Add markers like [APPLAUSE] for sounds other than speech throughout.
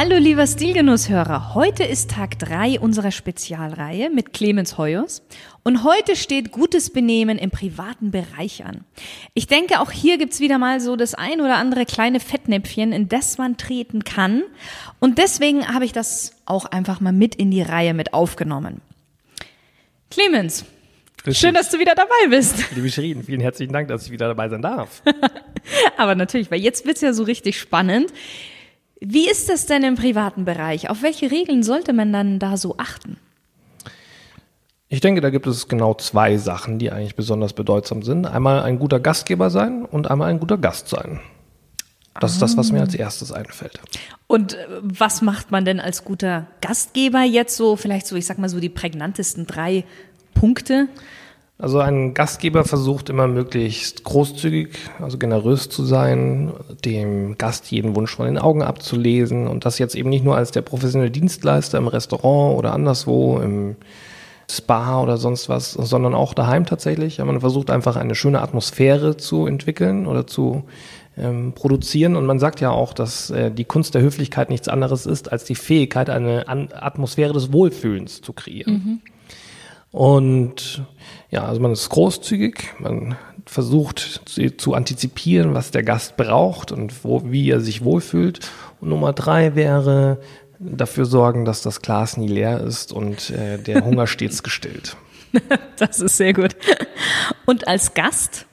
Hallo lieber Stilgenusshörer, heute ist Tag 3 unserer Spezialreihe mit Clemens Hoyos und heute steht gutes Benehmen im privaten Bereich an. Ich denke, auch hier gibt's wieder mal so das ein oder andere kleine Fettnäpfchen, in das man treten kann und deswegen habe ich das auch einfach mal mit in die Reihe mit aufgenommen. Clemens, Schön, dass du wieder dabei bist. Liebe Shirin, vielen herzlichen Dank, dass ich wieder dabei sein darf. [LAUGHS] Aber natürlich, weil jetzt wird's ja so richtig spannend. Wie ist das denn im privaten Bereich? Auf welche Regeln sollte man dann da so achten? Ich denke, da gibt es genau zwei Sachen, die eigentlich besonders bedeutsam sind. Einmal ein guter Gastgeber sein und einmal ein guter Gast sein. Das ah. ist das, was mir als erstes einfällt. Und äh, was macht man denn als guter Gastgeber jetzt so, vielleicht so, ich sag mal so die prägnantesten drei Punkte? Also ein Gastgeber versucht immer möglichst großzügig, also generös zu sein, dem Gast jeden Wunsch von den Augen abzulesen und das jetzt eben nicht nur als der professionelle Dienstleister im Restaurant oder anderswo, im Spa oder sonst was, sondern auch daheim tatsächlich. Man versucht einfach eine schöne Atmosphäre zu entwickeln oder zu ähm, produzieren. Und man sagt ja auch, dass äh, die Kunst der Höflichkeit nichts anderes ist, als die Fähigkeit, eine An Atmosphäre des Wohlfühlens zu kreieren. Mhm. Und ja, also man ist großzügig, man versucht zu, zu antizipieren, was der Gast braucht und wo, wie er sich wohlfühlt. Und Nummer drei wäre dafür sorgen, dass das Glas nie leer ist und äh, der [LAUGHS] Hunger stets gestillt. Das ist sehr gut. Und als Gast?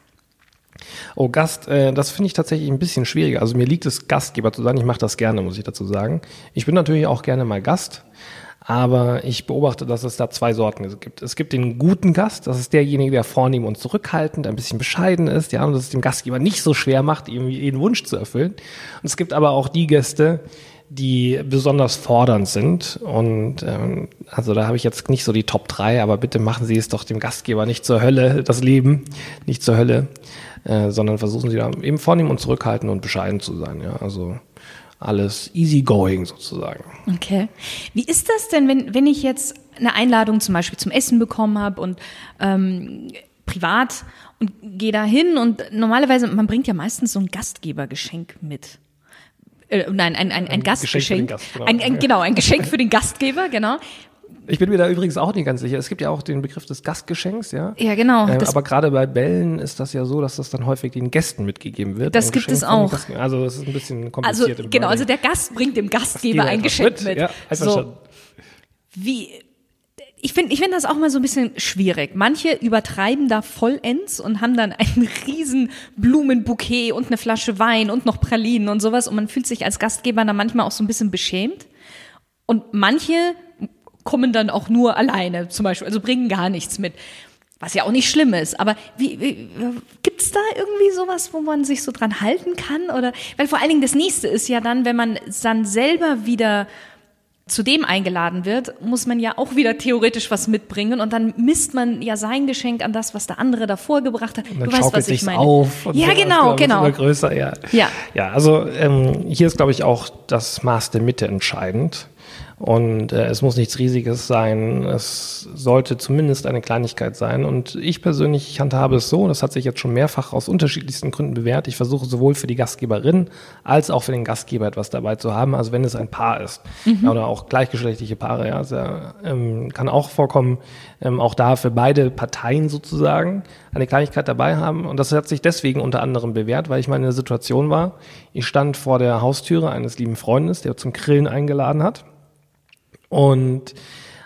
Oh, Gast, äh, das finde ich tatsächlich ein bisschen schwieriger. Also mir liegt es, Gastgeber zu sein. Ich mache das gerne, muss ich dazu sagen. Ich bin natürlich auch gerne mal Gast. Aber ich beobachte, dass es da zwei Sorten gibt. Es gibt den guten Gast, das ist derjenige, der vornehm und zurückhaltend, ein bisschen bescheiden ist, ja, und das es dem Gastgeber nicht so schwer macht, ihm jeden Wunsch zu erfüllen. Und es gibt aber auch die Gäste, die besonders fordernd sind. Und ähm, also da habe ich jetzt nicht so die Top 3, aber bitte machen Sie es doch dem Gastgeber nicht zur Hölle, das Leben, nicht zur Hölle, äh, sondern versuchen Sie da eben vornehm und zurückhaltend und bescheiden zu sein. Ja, also alles easygoing sozusagen. Okay. Wie ist das denn, wenn, wenn ich jetzt eine Einladung zum Beispiel zum Essen bekommen habe und ähm, privat und gehe da hin und normalerweise, man bringt ja meistens so ein Gastgebergeschenk mit. Äh, nein, ein, ein, ein, ein Gastgeschenk. Gast, genau. Ein, ein, genau, ein Geschenk für den Gastgeber, genau. Ich bin mir da übrigens auch nicht ganz sicher. Es gibt ja auch den Begriff des Gastgeschenks, ja. Ja, genau. Ähm, aber gerade bei Bällen ist das ja so, dass das dann häufig den Gästen mitgegeben wird. Das gibt es auch. Also das ist ein bisschen kompliziert. Also genau, also der Gast bringt dem Gastgeber ein Geschenk mit. mit. Ja, so. Wie ich finde ich finde das auch mal so ein bisschen schwierig. Manche übertreiben da vollends und haben dann ein [LAUGHS] riesen Blumenbouquet und eine Flasche Wein und noch Pralinen und sowas und man fühlt sich als Gastgeber dann manchmal auch so ein bisschen beschämt. Und manche kommen dann auch nur alleine zum Beispiel, also bringen gar nichts mit. Was ja auch nicht schlimm ist, aber wie, wie gibt's da irgendwie sowas, wo man sich so dran halten kann? Oder weil vor allen Dingen das nächste ist ja dann, wenn man dann selber wieder zu dem eingeladen wird, muss man ja auch wieder theoretisch was mitbringen und dann misst man ja sein Geschenk an das, was der andere davor gebracht hat. Und dann du weißt, was ich meine. Auf ja, so genau, genau. Immer größer, ja. Ja, ja also ähm, hier ist, glaube ich, auch das Maß der Mitte entscheidend. Und äh, es muss nichts Riesiges sein. Es sollte zumindest eine Kleinigkeit sein. Und ich persönlich ich handhabe es so, das hat sich jetzt schon mehrfach aus unterschiedlichsten Gründen bewährt. Ich versuche sowohl für die Gastgeberin als auch für den Gastgeber etwas dabei zu haben. Also wenn es ein Paar ist mhm. oder auch gleichgeschlechtliche Paare, ja, sehr, ähm, kann auch vorkommen, ähm, auch da für beide Parteien sozusagen eine Kleinigkeit dabei haben. Und das hat sich deswegen unter anderem bewährt, weil ich mal in der Situation war, ich stand vor der Haustüre eines lieben Freundes, der zum Grillen eingeladen hat. Und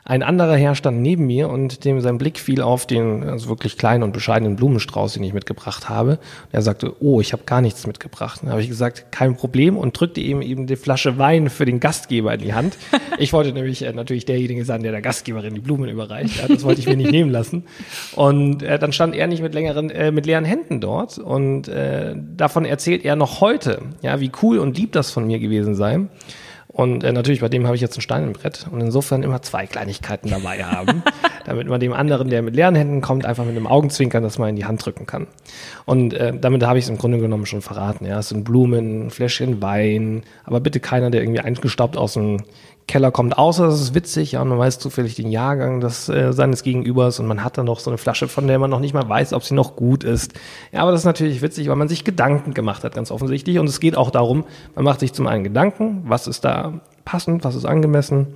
ein anderer Herr stand neben mir und dem sein Blick fiel auf den also wirklich kleinen und bescheidenen Blumenstrauß, den ich mitgebracht habe. Und er sagte, oh, ich habe gar nichts mitgebracht. Dann habe ich gesagt, kein Problem und drückte ihm eben die Flasche Wein für den Gastgeber in die Hand. [LAUGHS] Ich wollte nämlich äh, natürlich derjenige sein, der der Gastgeberin die Blumen überreicht. Ja, das wollte ich mir nicht nehmen lassen. Und äh, dann stand er nicht mit längeren, äh, mit leeren Händen dort und äh, davon erzählt er noch heute, ja, wie cool und lieb das von mir gewesen sei. Und äh, natürlich, bei dem habe ich jetzt einen Stein im Brett und insofern immer zwei Kleinigkeiten dabei [LAUGHS] haben, damit man dem anderen, der mit leeren Händen kommt, einfach mit einem Augenzwinkern das mal in die Hand drücken kann. Und äh, damit habe ich es im Grunde genommen schon verraten. Ja, es sind Blumen, ein Fläschchen Wein, aber bitte keiner, der irgendwie eingestaubt aus dem Keller kommt, außer das ist witzig, ja, und man weiß zufällig den Jahrgang des, äh, seines Gegenübers und man hat dann noch so eine Flasche, von der man noch nicht mal weiß, ob sie noch gut ist. Ja, aber das ist natürlich witzig, weil man sich Gedanken gemacht hat, ganz offensichtlich. Und es geht auch darum, man macht sich zum einen Gedanken, was ist da passend, was ist angemessen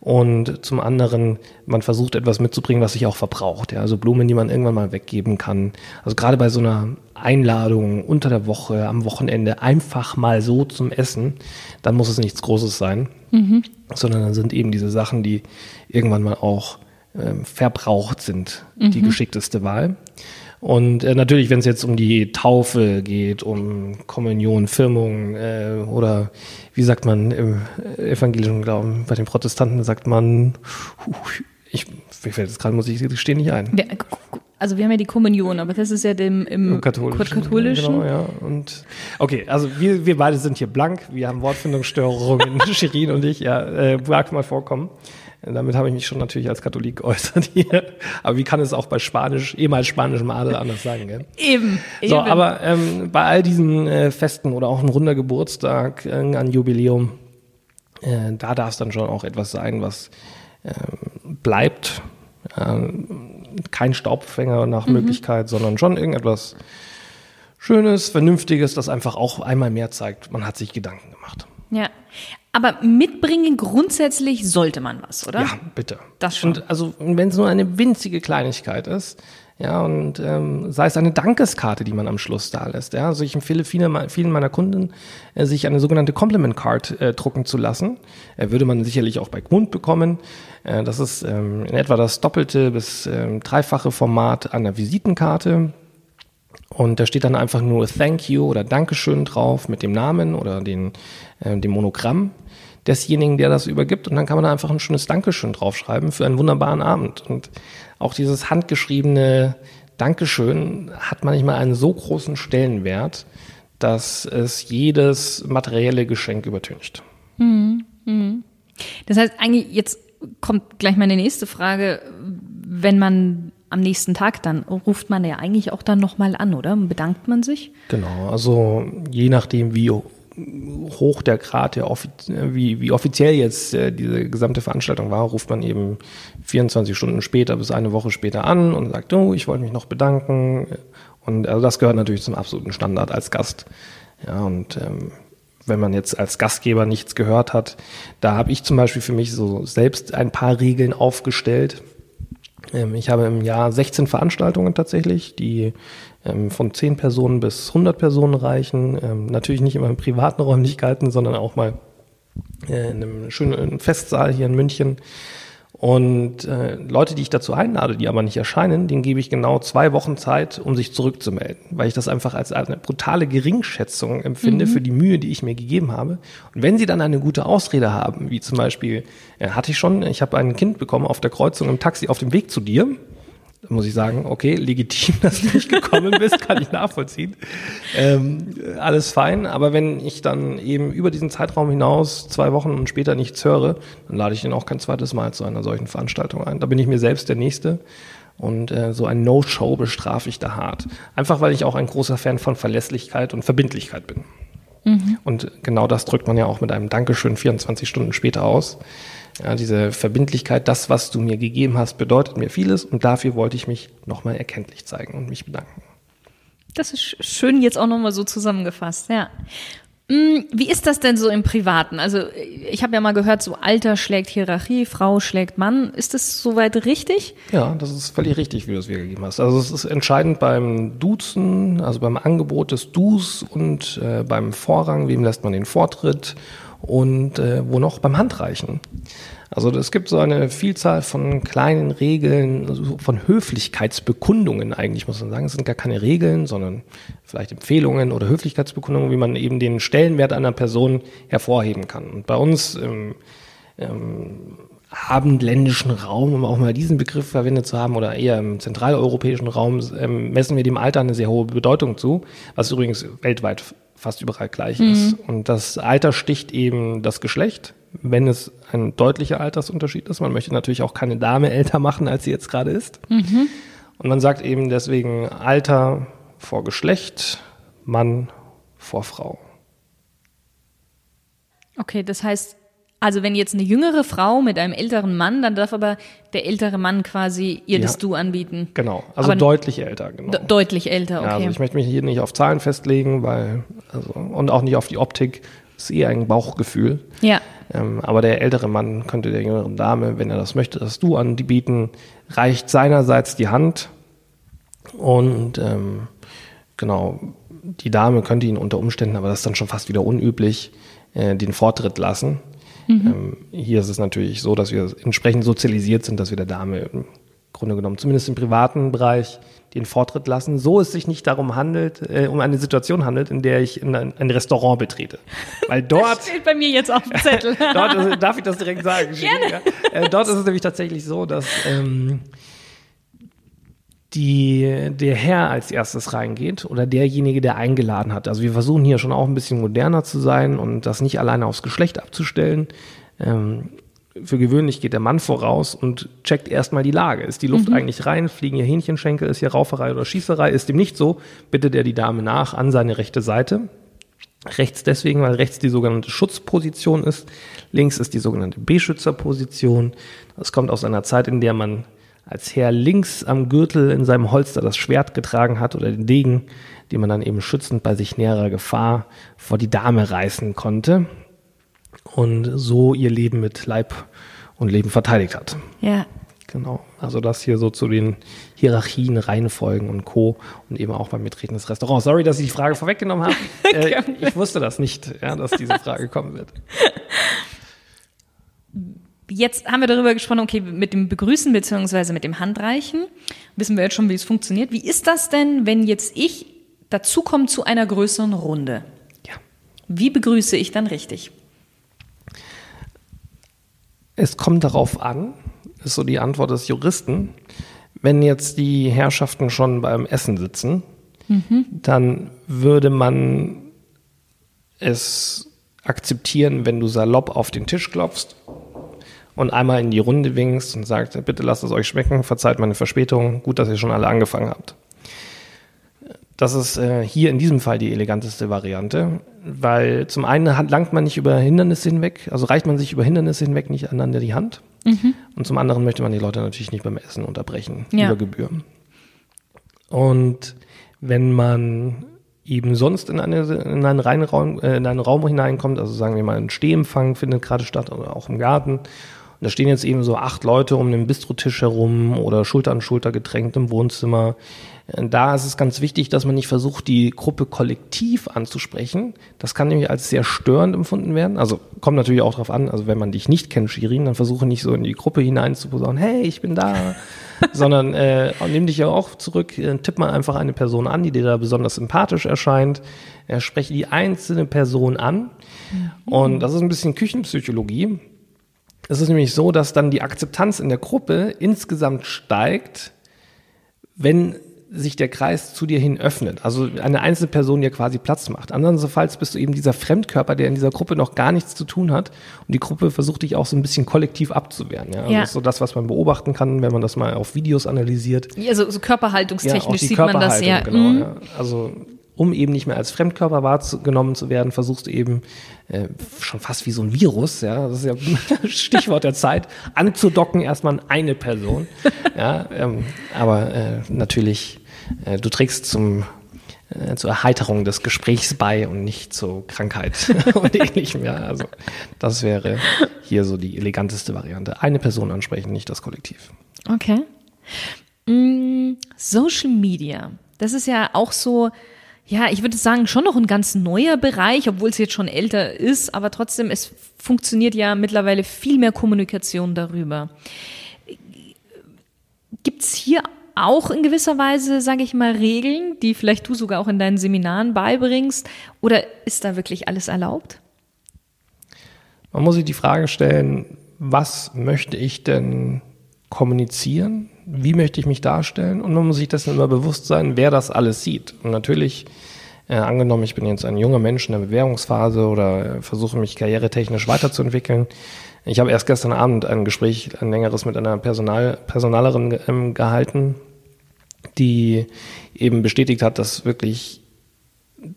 und zum anderen, man versucht etwas mitzubringen, was sich auch verbraucht. Ja? Also Blumen, die man irgendwann mal weggeben kann. Also gerade bei so einer Einladung unter der Woche, am Wochenende, einfach mal so zum Essen, dann muss es nichts Großes sein, mhm. sondern dann sind eben diese Sachen, die irgendwann mal auch ähm, verbraucht sind, mhm. die geschickteste Wahl. Und äh, natürlich, wenn es jetzt um die Taufe geht, um Kommunion, Firmung äh, oder wie sagt man im evangelischen Glauben, bei den Protestanten sagt man, ich, mir fällt jetzt gerade, muss ich gestehen, nicht ein. Also wir haben ja die Kommunion, aber das ist ja dem im katholischen. katholischen. Genau, ja. Und okay, also wir, wir beide sind hier blank, wir haben Wortfindungsstörungen, [LAUGHS] Shirin und ich, ja, äh, mag mal vorkommen. Damit habe ich mich schon natürlich als Katholik geäußert hier. Aber wie kann es auch bei Spanisch, ehemals spanischem Adel anders sein, gell? Eben. So, eben. aber ähm, bei all diesen äh, Festen oder auch ein runder Geburtstag, äh, ein Jubiläum, äh, da darf es dann schon auch etwas sein, was äh, bleibt. Kein Staubfänger nach mhm. Möglichkeit, sondern schon irgendetwas Schönes, Vernünftiges, das einfach auch einmal mehr zeigt, man hat sich Gedanken gemacht. Ja, aber mitbringen grundsätzlich sollte man was, oder? Ja, bitte. Das schon. Und also, wenn es nur eine winzige Kleinigkeit ist, ja, und ähm, sei es eine Dankeskarte, die man am Schluss da lässt. Ja, also ich empfehle viele, vielen meiner Kunden, äh, sich eine sogenannte Compliment Card äh, drucken zu lassen. Äh, würde man sicherlich auch bei Grund bekommen. Äh, das ist ähm, in etwa das doppelte bis ähm, dreifache Format einer Visitenkarte. Und da steht dann einfach nur Thank you oder Dankeschön drauf mit dem Namen oder den, äh, dem Monogramm desjenigen, der das übergibt. Und dann kann man da einfach ein schönes Dankeschön draufschreiben für einen wunderbaren Abend. Und auch dieses handgeschriebene Dankeschön hat manchmal einen so großen Stellenwert, dass es jedes materielle Geschenk übertüncht. Mhm. Mhm. Das heißt, eigentlich, jetzt kommt gleich meine nächste Frage, wenn man am nächsten Tag dann ruft man ja eigentlich auch dann nochmal an, oder? Bedankt man sich? Genau, also je nachdem, wie hoch der Grad, der wie, wie offiziell jetzt äh, diese gesamte Veranstaltung war, ruft man eben 24 Stunden später bis eine Woche später an und sagt, oh, ich wollte mich noch bedanken. Und also das gehört natürlich zum absoluten Standard als Gast. Ja, und ähm, wenn man jetzt als Gastgeber nichts gehört hat, da habe ich zum Beispiel für mich so selbst ein paar Regeln aufgestellt. Ähm, ich habe im Jahr 16 Veranstaltungen tatsächlich, die von 10 Personen bis 100 Personen reichen. Ähm, natürlich nicht immer in privaten [LAUGHS] Räumlichkeiten, sondern auch mal äh, in einem schönen Festsaal hier in München. Und äh, Leute, die ich dazu einlade, die aber nicht erscheinen, denen gebe ich genau zwei Wochen Zeit, um sich zurückzumelden, weil ich das einfach als eine brutale Geringschätzung empfinde mhm. für die Mühe, die ich mir gegeben habe. Und wenn sie dann eine gute Ausrede haben, wie zum Beispiel, äh, hatte ich schon, ich habe ein Kind bekommen auf der Kreuzung im Taxi auf dem Weg zu dir, da muss ich sagen, okay, legitim, [LAUGHS] dass du nicht gekommen bist, kann ich nachvollziehen. Ähm, alles fein, aber wenn ich dann eben über diesen Zeitraum hinaus zwei Wochen und später nichts höre, dann lade ich ihn auch kein zweites Mal zu einer solchen Veranstaltung ein. Da bin ich mir selbst der Nächste. Und äh, so ein No-Show bestrafe ich da hart. Einfach weil ich auch ein großer Fan von Verlässlichkeit und Verbindlichkeit bin. Mhm. Und genau das drückt man ja auch mit einem Dankeschön 24 Stunden später aus. Ja, diese Verbindlichkeit, das, was du mir gegeben hast, bedeutet mir vieles und dafür wollte ich mich nochmal erkenntlich zeigen und mich bedanken. Das ist schön jetzt auch nochmal so zusammengefasst, ja. Mm, wie ist das denn so im Privaten? Also ich habe ja mal gehört, so Alter schlägt Hierarchie, Frau schlägt Mann. Ist das soweit richtig? Ja, das ist völlig richtig, wie du es wiedergegeben hast. Also es ist entscheidend beim Duzen, also beim Angebot des Dus und äh, beim Vorrang, wem lässt man den Vortritt und äh, wo noch beim Handreichen. Also es gibt so eine Vielzahl von kleinen Regeln, also von Höflichkeitsbekundungen eigentlich, muss man sagen. Es sind gar keine Regeln, sondern vielleicht Empfehlungen oder Höflichkeitsbekundungen, wie man eben den Stellenwert einer Person hervorheben kann. Und bei uns im, im abendländischen Raum, um auch mal diesen Begriff verwendet zu haben, oder eher im zentraleuropäischen Raum, ähm, messen wir dem Alter eine sehr hohe Bedeutung zu, was übrigens weltweit fast überall gleich mhm. ist. Und das Alter sticht eben das Geschlecht wenn es ein deutlicher Altersunterschied ist. Man möchte natürlich auch keine Dame älter machen, als sie jetzt gerade ist. Mhm. Und man sagt eben deswegen Alter vor Geschlecht, Mann vor Frau. Okay, das heißt, also wenn jetzt eine jüngere Frau mit einem älteren Mann, dann darf aber der ältere Mann quasi ihr ja, das Du anbieten. Genau, also aber deutlich älter, genau. Deutlich älter, okay. Ja, also ich möchte mich hier nicht auf Zahlen festlegen, weil, also, und auch nicht auf die Optik, das ist eher ein Bauchgefühl. Ja. Ähm, aber der ältere Mann könnte der jüngeren Dame, wenn er das möchte, das Du anbieten, reicht seinerseits die Hand und ähm, genau, die Dame könnte ihn unter Umständen, aber das ist dann schon fast wieder unüblich, äh, den Vortritt lassen. Mhm. Ähm, hier ist es natürlich so, dass wir entsprechend sozialisiert sind, dass wir der Dame im Grunde genommen, zumindest im privaten Bereich, den Vortritt lassen, so es sich nicht darum handelt, äh, um eine Situation handelt, in der ich in ein, ein Restaurant betrete. Weil dort. Das steht bei mir jetzt auf dem Zettel. [LAUGHS] dort ist, darf ich das direkt sagen? Gerne. Äh, dort ist es nämlich tatsächlich so, dass ähm, die, der Herr als erstes reingeht oder derjenige, der eingeladen hat. Also wir versuchen hier schon auch ein bisschen moderner zu sein und das nicht alleine aufs Geschlecht abzustellen. Ähm, für gewöhnlich geht der Mann voraus und checkt erstmal die Lage. Ist die Luft mhm. eigentlich rein? Fliegen hier Hähnchenschenkel? Ist hier Rauferei oder Schießerei? Ist dem nicht so, bittet er die Dame nach an seine rechte Seite. Rechts deswegen, weil rechts die sogenannte Schutzposition ist. Links ist die sogenannte Beschützerposition. Das kommt aus einer Zeit, in der man als Herr links am Gürtel in seinem Holster das Schwert getragen hat oder den Degen, den man dann eben schützend bei sich näherer Gefahr vor die Dame reißen konnte und so ihr Leben mit Leib und Leben verteidigt hat. Ja. Genau. Also das hier so zu den Hierarchien, Reihenfolgen und Co. und eben auch beim Betreten des Restaurants. Sorry, dass ich die Frage vorweggenommen habe. [LAUGHS] äh, ich wusste das nicht, ja, dass diese Frage kommen wird. [LAUGHS] Jetzt haben wir darüber gesprochen, okay, mit dem Begrüßen beziehungsweise mit dem Handreichen wissen wir jetzt schon, wie es funktioniert. Wie ist das denn, wenn jetzt ich dazukomme zu einer größeren Runde? Ja. Wie begrüße ich dann richtig? Es kommt darauf an, ist so die Antwort des Juristen. Wenn jetzt die Herrschaften schon beim Essen sitzen, mhm. dann würde man es akzeptieren, wenn du salopp auf den Tisch klopfst und einmal in die Runde winkst und sagst, bitte lasst es euch schmecken, verzeiht meine Verspätung, gut, dass ihr schon alle angefangen habt. Das ist äh, hier in diesem Fall die eleganteste Variante, weil zum einen langt man nicht über Hindernisse hinweg, also reicht man sich über Hindernisse hinweg nicht aneinander die Hand. Mhm. Und zum anderen möchte man die Leute natürlich nicht beim Essen unterbrechen, ja. über Gebühr. Und wenn man eben sonst in, eine, in, einen Reinraum, äh, in einen Raum hineinkommt, also sagen wir mal ein Stehempfang findet gerade statt oder auch im Garten und da stehen jetzt eben so acht Leute um den Bistrotisch herum oder Schulter an Schulter gedrängt im Wohnzimmer. Da ist es ganz wichtig, dass man nicht versucht, die Gruppe kollektiv anzusprechen. Das kann nämlich als sehr störend empfunden werden. Also kommt natürlich auch darauf an, also wenn man dich nicht kennt, Shirin, dann versuche nicht so in die Gruppe hinein zu posaunen, hey, ich bin da. [LAUGHS] Sondern äh, nimm dich ja auch zurück, äh, tipp mal einfach eine Person an, die dir da besonders sympathisch erscheint. Äh, spreche die einzelne Person an. Mhm. Und das ist ein bisschen Küchenpsychologie. Es ist nämlich so, dass dann die Akzeptanz in der Gruppe insgesamt steigt, wenn sich der Kreis zu dir hin öffnet. Also eine einzelne Person dir quasi Platz macht. Andernfalls bist du eben dieser Fremdkörper, der in dieser Gruppe noch gar nichts zu tun hat. Und die Gruppe versucht dich auch so ein bisschen kollektiv abzuwehren. Ja? Also ja. Das ist so das, was man beobachten kann, wenn man das mal auf Videos analysiert. Ja, so, so körperhaltungstechnisch ja, sieht man das ja. Genau, mhm. ja. Also um eben nicht mehr als Fremdkörper wahrgenommen zu werden, versuchst du eben äh, schon fast wie so ein Virus, ja, das ist ja [LAUGHS] Stichwort der Zeit, anzudocken erstmal eine Person. Ja, ähm, aber äh, natürlich, äh, du trägst zum äh, zur Erheiterung des Gesprächs bei und nicht zur Krankheit [LAUGHS] und ähnlichem. Ja, also das wäre hier so die eleganteste Variante. Eine Person ansprechen, nicht das Kollektiv. Okay. Mm, Social Media, das ist ja auch so ja, ich würde sagen, schon noch ein ganz neuer Bereich, obwohl es jetzt schon älter ist, aber trotzdem, es funktioniert ja mittlerweile viel mehr Kommunikation darüber. Gibt es hier auch in gewisser Weise, sage ich mal, Regeln, die vielleicht du sogar auch in deinen Seminaren beibringst? Oder ist da wirklich alles erlaubt? Man muss sich die Frage stellen, was möchte ich denn kommunizieren? Wie möchte ich mich darstellen? Und man muss sich dessen immer bewusst sein, wer das alles sieht. Und natürlich Äh, angenommen, ich bin jetzt ein junger Mensch in der Bewährungsphase oder äh, versuche mich karrieretechnisch weiterzuentwickeln. Ich habe erst gestern Abend ein Gespräch, ein längeres mit einer Personal, Personalerin ähm, gehalten, die eben bestätigt hat, dass wirklich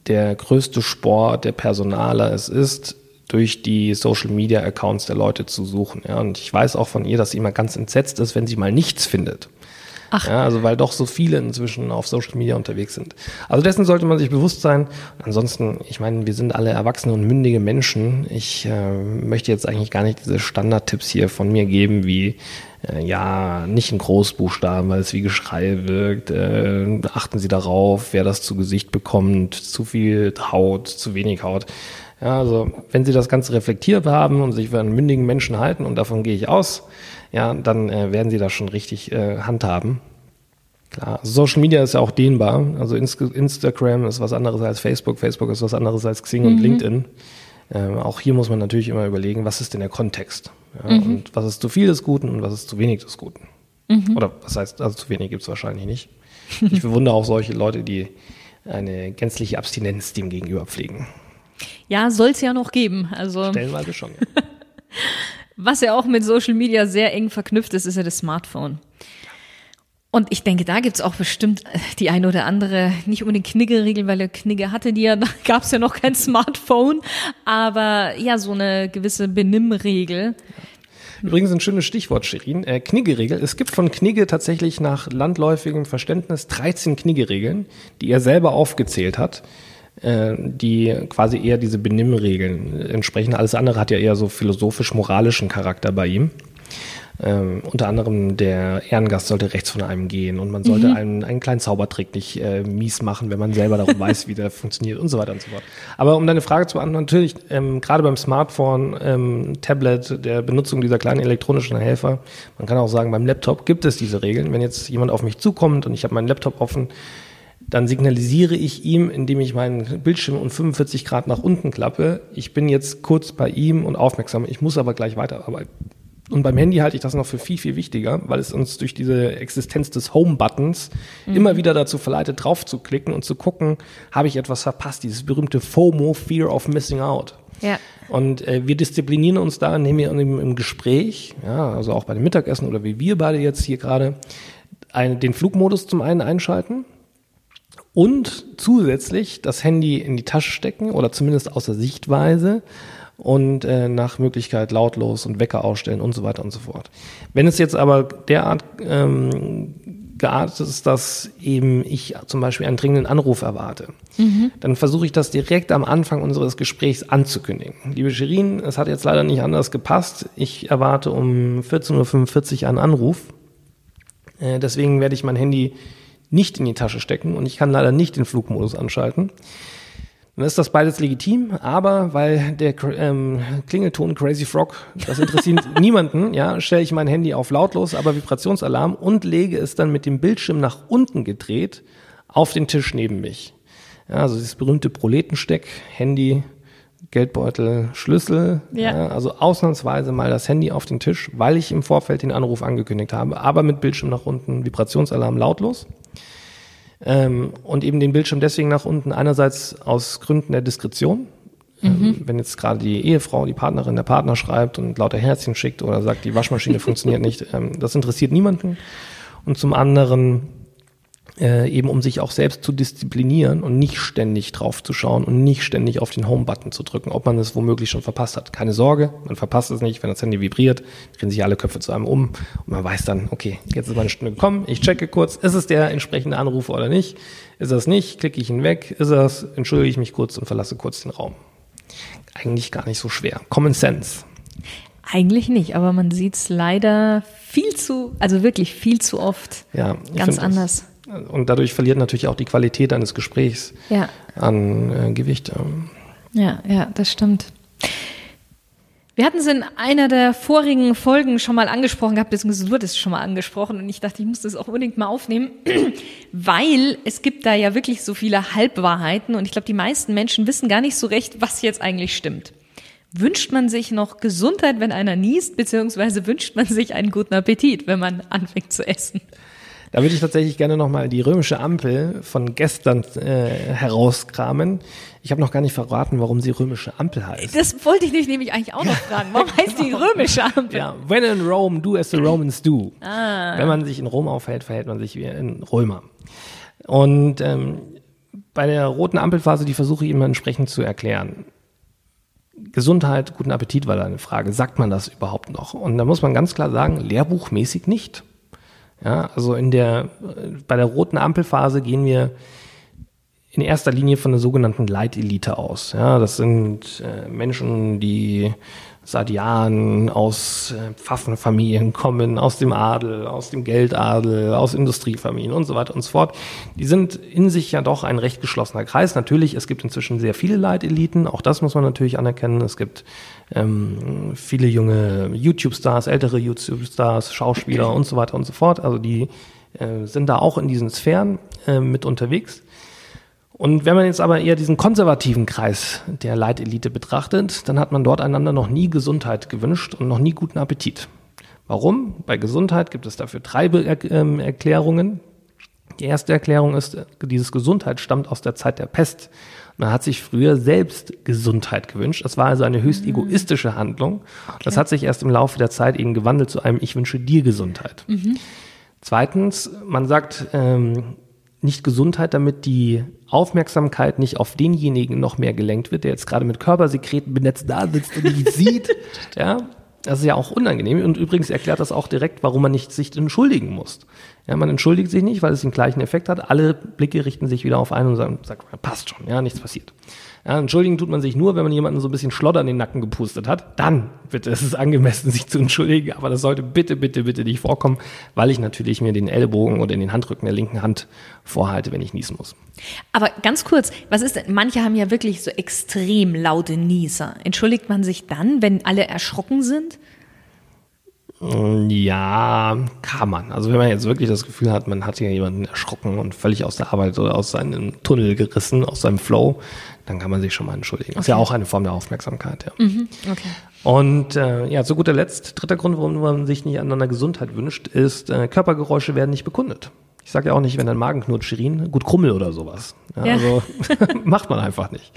der größte Sport der Personaler es ist, durch die Social Media Accounts der Leute zu suchen. Ja, und ich weiß auch von ihr, dass sie immer ganz entsetzt ist, wenn sie mal nichts findet. Ach. Ja, also weil doch so viele inzwischen auf Social Media unterwegs sind. Also dessen sollte man sich bewusst sein. Ansonsten, ich meine, wir sind alle erwachsene und mündige Menschen. Ich äh, möchte jetzt eigentlich gar nicht diese Standardtipps hier von mir geben, wie äh, ja, nicht in Großbuchstaben, weil es wie Geschrei wirkt. Äh, achten Sie darauf, wer das zu Gesicht bekommt, zu viel Haut, zu wenig Haut. Ja, also wenn Sie das Ganze reflektiert haben und sich für einen mündigen Menschen halten, und davon gehe ich aus, ja, dann äh, werden Sie das schon richtig äh, handhaben. Klar, Social Media ist ja auch dehnbar. Also Instagram ist was anderes als Facebook, Facebook ist was anderes als Xing mhm. und LinkedIn. Ähm, auch hier muss man natürlich immer überlegen, was ist denn der Kontext? Ja, mhm. Und was ist zu viel des Guten und was ist zu wenig des Guten? Mhm. Oder was heißt, also zu wenig gibt es wahrscheinlich nicht. Ich bewundere auch solche Leute, die eine gänzliche Abstinenz dem gegenüber pflegen. Ja, soll es ja noch geben. Also Stellenweise schon. Ja. [LAUGHS] Was ja auch mit Social Media sehr eng verknüpft ist, ist ja das Smartphone. Und ich denke, da gibt's auch bestimmt die eine oder andere, nicht unbedingt Knigge-Regel, weil er Knigge hatte, die ja, [LAUGHS] da gab's ja noch kein Smartphone, aber ja, so eine gewisse Benimmregel. Übrigens ein schönes Stichwort, Shirin. Äh, Knigge-Regel. Es gibt von Knigge tatsächlich nach landläufigem Verständnis 13 Knigge-Regeln, die er selber aufgezählt hat. Äh, die quasi eher diese Benimmregeln entsprechen. Alles andere hat ja eher so philosophisch-moralischen Charakter bei ihm. Ähm, unter anderem der Ehrengast sollte rechts von einem gehen und man sollte mhm. einen, einen kleinen Zaubertrick nicht äh, mies machen, wenn man selber darum weiß, wie der [LAUGHS] funktioniert und so weiter und so fort. Aber um deine Frage zu beantworten, natürlich, ähm, gerade beim Smartphone, ähm, Tablet, der Benutzung dieser kleinen elektronischen Helfer, man kann auch sagen, beim Laptop gibt es diese Regeln. Wenn jetzt jemand auf mich zukommt und ich habe meinen Laptop offen, dann signalisiere ich ihm, indem ich meinen Bildschirm um 45 Grad nach unten klappe, ich bin jetzt kurz bei ihm und aufmerksam, ich muss aber gleich weiterarbeiten. Und beim Handy halte ich das noch für viel, viel wichtiger, weil es uns durch diese Existenz des Home-Buttons mhm. immer wieder dazu verleitet, drauf zu klicken und zu gucken, habe ich etwas verpasst, dieses berühmte FOMO, Fear of Missing Out. Ja. Und äh, wir disziplinieren uns da, nehmen wir im, im Gespräch, ja, also auch bei dem Mittagessen oder wie wir beide jetzt hier gerade, den Flugmodus zum einen einschalten, und zusätzlich das Handy in die Tasche stecken oder zumindest außer Sichtweise und äh, nach Möglichkeit lautlos und Wecker ausstellen und so weiter und so fort. Wenn es jetzt aber derart ähm, geartet ist, dass eben ich zum Beispiel einen dringenden Anruf erwarte, mhm. dann versuche ich das direkt am Anfang unseres Gesprächs anzukündigen. Liebe Shirin, es hat jetzt leider nicht anders gepasst. Ich erwarte um 14.45 Uhr einen Anruf. Äh, deswegen werde ich mein Handy nicht in die Tasche stecken und ich kann leider nicht den Flugmodus anschalten. Dann ist das beides legitim, aber weil der ähm, Klingelton Crazy Frog, das interessiert [LAUGHS] niemanden, ja, stelle ich mein Handy auf lautlos, aber Vibrationsalarm und lege es dann mit dem Bildschirm nach unten gedreht auf den Tisch neben mich. Ja, also das berühmte Proletensteck, Handy, Geldbeutel, Schlüssel. Ja. ja. also ausnahmsweise mal das Handy auf den Tisch, weil ich im Vorfeld den Anruf angekündigt habe, aber mit Bildschirm nach unten, Vibrationsalarm lautlos. Ähm, und eben den Bildschirm deswegen nach unten, einerseits aus Gründen der Diskretion. Ähm, mhm. wenn jetzt gerade die Ehefrau, die Partnerin, der Partner schreibt und lauter Herzchen schickt oder sagt, die Waschmaschine [LAUGHS] funktioniert nicht, ähm, das interessiert niemanden. Und zum anderen äh, eben um sich auch selbst zu disziplinieren und nicht ständig drauf zu schauen und nicht ständig auf den Home-Button zu drücken, ob man es womöglich schon verpasst hat. Keine Sorge, man verpasst es nicht. Wenn das Handy vibriert, drehen sich alle Köpfe zu einem um und man weiß dann, okay, jetzt ist meine Stunde gekommen, ich checke kurz, ist es der entsprechende Anruf oder nicht? Ist es nicht, klicke ich ihn weg, ist es, entschuldige ich mich kurz und verlasse kurz den Raum. Eigentlich gar nicht so schwer. Common Sense. Eigentlich nicht, aber man sieht es leider viel zu, also wirklich viel zu oft ja, ganz anders. Und dadurch verliert natürlich auch die Qualität eines Gesprächs ja. an äh, Gewicht. Ja, ja, das stimmt. Wir hatten es in einer der vorigen Folgen schon mal angesprochen gehabt, beziehungsweise du hattest es schon mal angesprochen und ich dachte, ich muss das auch unbedingt mal aufnehmen, [CLEARS THROAT] weil es gibt da ja wirklich so viele Halbwahrheiten und ich glaube, die meisten Menschen wissen gar nicht so recht, was jetzt eigentlich stimmt. Wünscht man sich noch Gesundheit, wenn einer niest, beziehungsweise wünscht man sich einen guten Appetit, wenn man anfängt zu essen? Da würde ich tatsächlich gerne nochmal die römische Ampel von gestern äh, herauskramen. Ich habe noch gar nicht verraten, warum sie römische Ampel heißt. Das wollte ich nämlich eigentlich auch noch fragen. Warum [LAUGHS] heißt die römische Ampel? Ja, when in Rome, do as the Romans do. Ah. Wenn man sich in Rom aufhält, verhält man sich wie ein Römer. Und ähm, bei der roten Ampelphase, die versuche ich immer entsprechend zu erklären. Gesundheit, guten Appetit war da eine Frage. Sagt man das überhaupt noch? Und da muss man ganz klar sagen, lehrbuchmäßig nicht. Ja, also in der, bei der roten Ampelphase gehen wir in erster Linie von der sogenannten Leitelite aus. Ja, das sind äh, Menschen, die seit Jahren aus äh, Pfaffenfamilien kommen, aus dem Adel, aus dem Geldadel, aus Industriefamilien und so weiter und so fort. Die sind in sich ja doch ein recht geschlossener Kreis. Natürlich, es gibt inzwischen sehr viele Leiteliten, auch das muss man natürlich anerkennen. Es gibt ähm, viele junge YouTube-Stars, ältere YouTube-Stars, Schauspieler und so weiter und so fort. Also die äh, sind da auch in diesen Sphären äh, mit unterwegs. Und wenn man jetzt aber eher diesen konservativen Kreis der Leitelite betrachtet, dann hat man dort einander noch nie Gesundheit gewünscht und noch nie guten Appetit. Warum? Bei Gesundheit gibt es dafür drei ähm, Erklärungen. Die erste Erklärung ist, dieses Gesundheit stammt aus der Zeit der Pest. Man hat sich früher selbst Gesundheit gewünscht. Das war also eine höchst mhm. egoistische Handlung. Das hat sich erst im Laufe der Zeit eben gewandelt zu einem Ich wünsche dir Gesundheit. Mhm. Zweitens, man sagt, ähm, nicht Gesundheit, damit die Aufmerksamkeit nicht auf denjenigen noch mehr gelenkt wird, der jetzt gerade mit Körpersekreten benetzt da sitzt und nicht sieht. [LAUGHS] Ja, das ist ja auch unangenehm. Und übrigens erklärt das auch direkt, warum man nicht sich entschuldigen muss. Ja, man entschuldigt sich nicht, weil es den gleichen Effekt hat. Alle Blicke richten sich wieder auf einen und sagen, sagt, passt schon, ja, nichts passiert. Ja, entschuldigen tut man sich nur, wenn man jemanden so ein bisschen Schlodder in den Nacken gepustet hat. Dann bitte, es ist [LAUGHS] angemessen, sich zu entschuldigen. Aber das sollte bitte, bitte, bitte nicht vorkommen, weil ich natürlich mir den Ellbogen oder in den Handrücken der linken Hand vorhalte, wenn ich niesen muss. Aber ganz kurz, was ist denn, manche haben ja wirklich so extrem laute Nieser. Entschuldigt man sich dann, wenn alle erschrocken sind? Ja, kann man. Also wenn man jetzt wirklich das Gefühl hat, man hat hier jemanden erschrocken und völlig aus der Arbeit oder aus seinem Tunnel gerissen, aus seinem Flow, dann kann man sich schon mal entschuldigen. Okay. Ist ja auch eine Form der Aufmerksamkeit, ja. Mhm, okay. Und äh, ja, zu guter Letzt, dritter Grund, warum man sich nicht aneinander Gesundheit wünscht, ist, äh, Körpergeräusche werden nicht bekundet. Ich sage ja auch nicht, wenn dein Magen knurrt, Shirin, gut Krummel oder sowas. Ja, ja. Also [LAUGHS] [LAUGHS] macht man einfach nicht.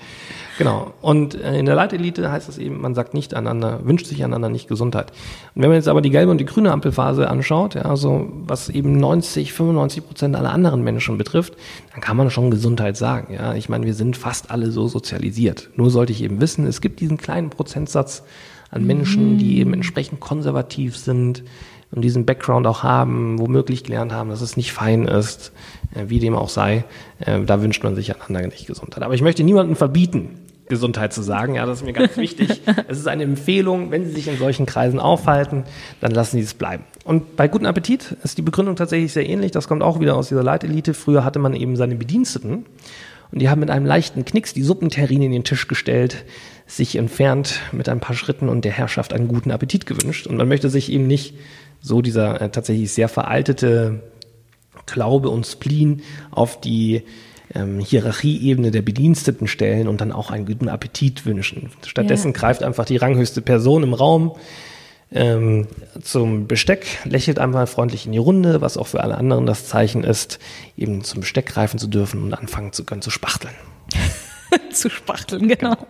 Genau. Und äh, in der Leitelite heißt es eben, man sagt nicht einander, wünscht sich einander nicht Gesundheit. Und wenn man jetzt aber die gelbe und die grüne Ampelphase anschaut, ja, also was eben 90, 95 Prozent aller anderen Menschen betrifft, dann kann man schon Gesundheit sagen. Ja, ich meine, wir sind fast alle so sozialisiert. Nur sollte ich eben wissen, es gibt diesen kleinen Prozentsatz an Menschen, die eben entsprechend konservativ sind, und diesen Background auch haben, womöglich gelernt haben, dass es nicht fein ist, äh, wie dem auch sei, äh, da wünscht man sich einander nicht Gesundheit. Aber ich möchte niemandem verbieten, Gesundheit zu sagen. Ja, das ist mir ganz [LAUGHS] wichtig. Es ist eine Empfehlung, wenn Sie sich in solchen Kreisen aufhalten, dann lassen Sie es bleiben. Und bei gutem Appetit ist die Begründung tatsächlich sehr ähnlich. Das kommt auch wieder aus dieser Leitelite. Früher hatte man eben seine Bediensteten und die haben mit einem leichten Knicks die Suppenterrine in den Tisch gestellt, sich entfernt mit ein paar Schritten und der Herrschaft einen guten Appetit gewünscht. Und man möchte sich eben nicht so dieser äh, tatsächlich sehr veraltete Glaube und Spleen auf die ähm, Hierarchieebene der Bediensteten stellen und dann auch einen guten Appetit wünschen. Stattdessen ja. greift einfach die ranghöchste Person im Raum ähm, zum Besteck, lächelt einmal freundlich in die Runde, was auch für alle anderen das Zeichen ist, eben zum Besteck greifen zu dürfen und anfangen zu können zu spachteln. [LAUGHS] zu spachteln, genau. genau.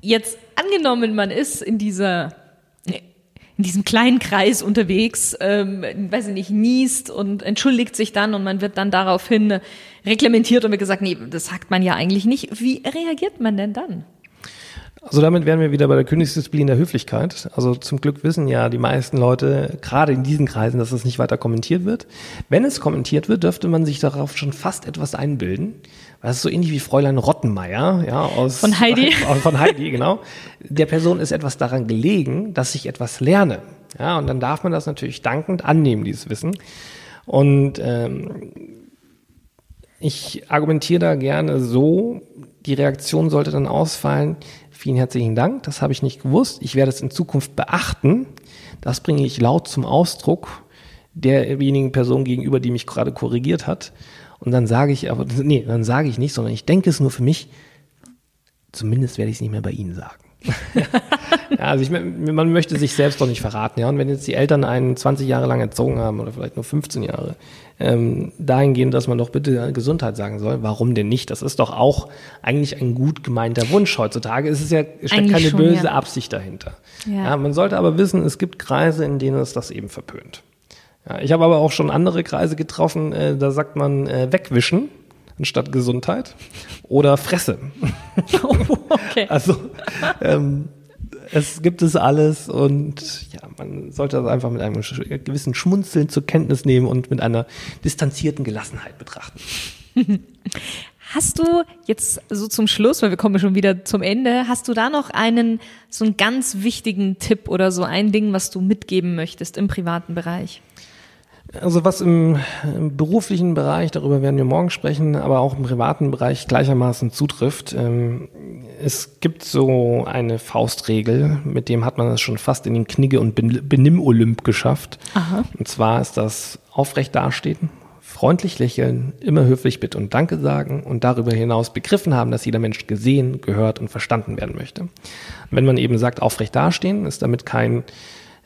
Jetzt angenommen, man ist in dieser in diesem kleinen Kreis unterwegs, ähm, weiß ich nicht, niest und entschuldigt sich dann und man wird dann daraufhin reglementiert und wird gesagt, nee, das sagt man ja eigentlich nicht. Wie reagiert man denn dann? Also damit wären wir wieder bei der Königsdisziplin der Höflichkeit. Also zum Glück wissen ja die meisten Leute, gerade in diesen Kreisen, dass es nicht weiter kommentiert wird. Wenn es kommentiert wird, dürfte man sich darauf schon fast etwas einbilden. Das ist so ähnlich wie Fräulein Rottenmeier, ja, aus, von Heidi. [LAUGHS] Von Heidi, genau. Der Person ist etwas daran gelegen, dass ich etwas lerne. Ja, und dann darf man das natürlich dankend annehmen, dieses Wissen. Und ähm, ich argumentiere da gerne so, die Reaktion sollte dann ausfallen, Vielen herzlichen Dank, das habe ich nicht gewusst. Ich werde es in Zukunft beachten. Das bringe ich laut zum Ausdruck derjenigen Person gegenüber, die mich gerade korrigiert hat. Und dann sage ich aber, nee, dann sage ich nicht, sondern ich denke es nur für mich, zumindest werde ich es nicht mehr bei Ihnen sagen. [LAUGHS] Ja, also ich, man möchte sich selbst doch nicht verraten. Ja? Und wenn jetzt die Eltern einen 20 Jahre lang erzogen haben oder vielleicht nur 15 Jahre, ähm, dahingehend, dass man doch bitte Gesundheit sagen soll, warum denn nicht? Das ist doch auch eigentlich ein gut gemeinter Wunsch heutzutage. Es ist ja, steckt eigentlich keine schon, böse ja. Absicht dahinter. Ja. ja. man sollte aber wissen, es gibt Kreise, in denen es das eben verpönt. Ja, ich habe aber auch schon andere Kreise getroffen, äh, da sagt man äh, wegwischen anstatt Gesundheit oder Fresse. [LAUGHS] Oh, okay. Also ähm, es gibt es alles und ja, man sollte das einfach mit einem gewissen Schmunzeln zur Kenntnis nehmen und mit einer distanzierten Gelassenheit betrachten. [LAUGHS] Hast du jetzt so zum Schluss, weil wir kommen schon wieder zum Ende, hast du da noch einen, so einen ganz wichtigen Tipp oder so ein Ding, was du mitgeben möchtest im privaten Bereich? Also was im, im, beruflichen Bereich, darüber werden wir morgen sprechen, aber auch im privaten Bereich gleichermaßen zutrifft. Ähm, es gibt so eine Faustregel, mit dem hat man es schon fast in den Knigge- und Benimm-Olymp geschafft. Aha. Und zwar ist das aufrecht dastehen, freundlich lächeln, immer höflich Bitte und Danke sagen und darüber hinaus begriffen haben, dass jeder Mensch gesehen, gehört und verstanden werden möchte. wenn man eben sagt, aufrecht dastehen, ist damit kein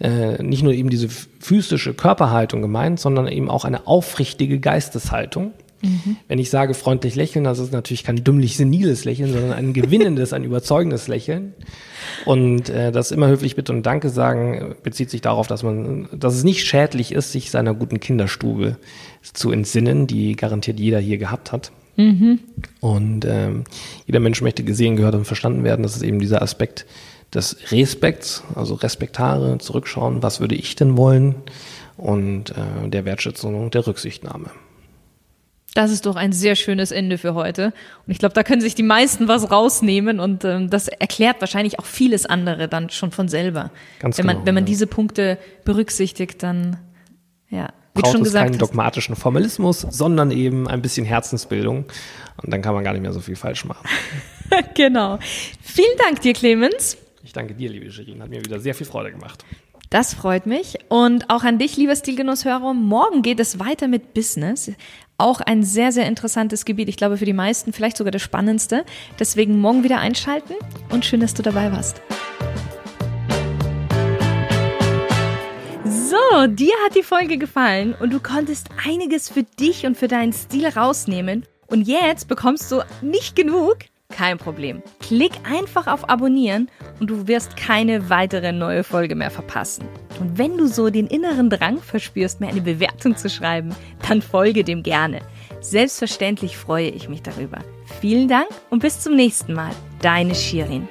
äh, nicht nur eben diese physische Körperhaltung gemeint, sondern eben auch eine aufrichtige Geisteshaltung. Mhm. Wenn ich sage freundlich lächeln, das ist natürlich kein dümmlich seniles Lächeln, sondern ein gewinnendes, ein überzeugendes Lächeln. Und äh, das immer höflich Bitte und Danke sagen bezieht sich darauf, dass man, dass es nicht schädlich ist, sich seiner guten Kinderstube zu entsinnen, die garantiert jeder hier gehabt hat. Mhm. Und ähm, jeder Mensch möchte gesehen, gehört und verstanden werden. Das ist eben dieser Aspekt, des Respekts, also respektare, zurückschauen, was würde ich denn wollen und äh, der Wertschätzung und der Rücksichtnahme. Das ist doch ein sehr schönes Ende für heute. Und ich glaube, da können sich die meisten was rausnehmen und ähm, das erklärt wahrscheinlich auch vieles andere dann schon von selber. Ganz wenn man, genau, wenn man ja. diese Punkte berücksichtigt, dann ja. Wie braucht schon es keinen hast. dogmatischen Formalismus, sondern eben ein bisschen Herzensbildung. Und dann kann man gar nicht mehr so viel falsch machen. [LAUGHS] genau. Vielen Dank dir, Clemens. Ich danke dir, liebe Shirin. Hat mir wieder sehr viel Freude gemacht. Das freut mich. Und auch an dich, lieber Stilgenusshörer. Morgen geht es weiter mit Business. Auch ein sehr, sehr interessantes Gebiet. Ich glaube, für die meisten vielleicht sogar das spannendste. Deswegen morgen wieder einschalten und schön, dass du dabei warst. So, dir hat die Folge gefallen und du konntest einiges für dich und für deinen Stil rausnehmen. Und jetzt bekommst du nicht genug kein Problem. Klick einfach auf Abonnieren und du wirst keine weitere neue Folge mehr verpassen. Und wenn du so den inneren Drang verspürst, mir eine Bewertung zu schreiben, dann folge dem gerne. Selbstverständlich freue ich mich darüber. Vielen Dank und bis zum nächsten Mal. Deine Shirin.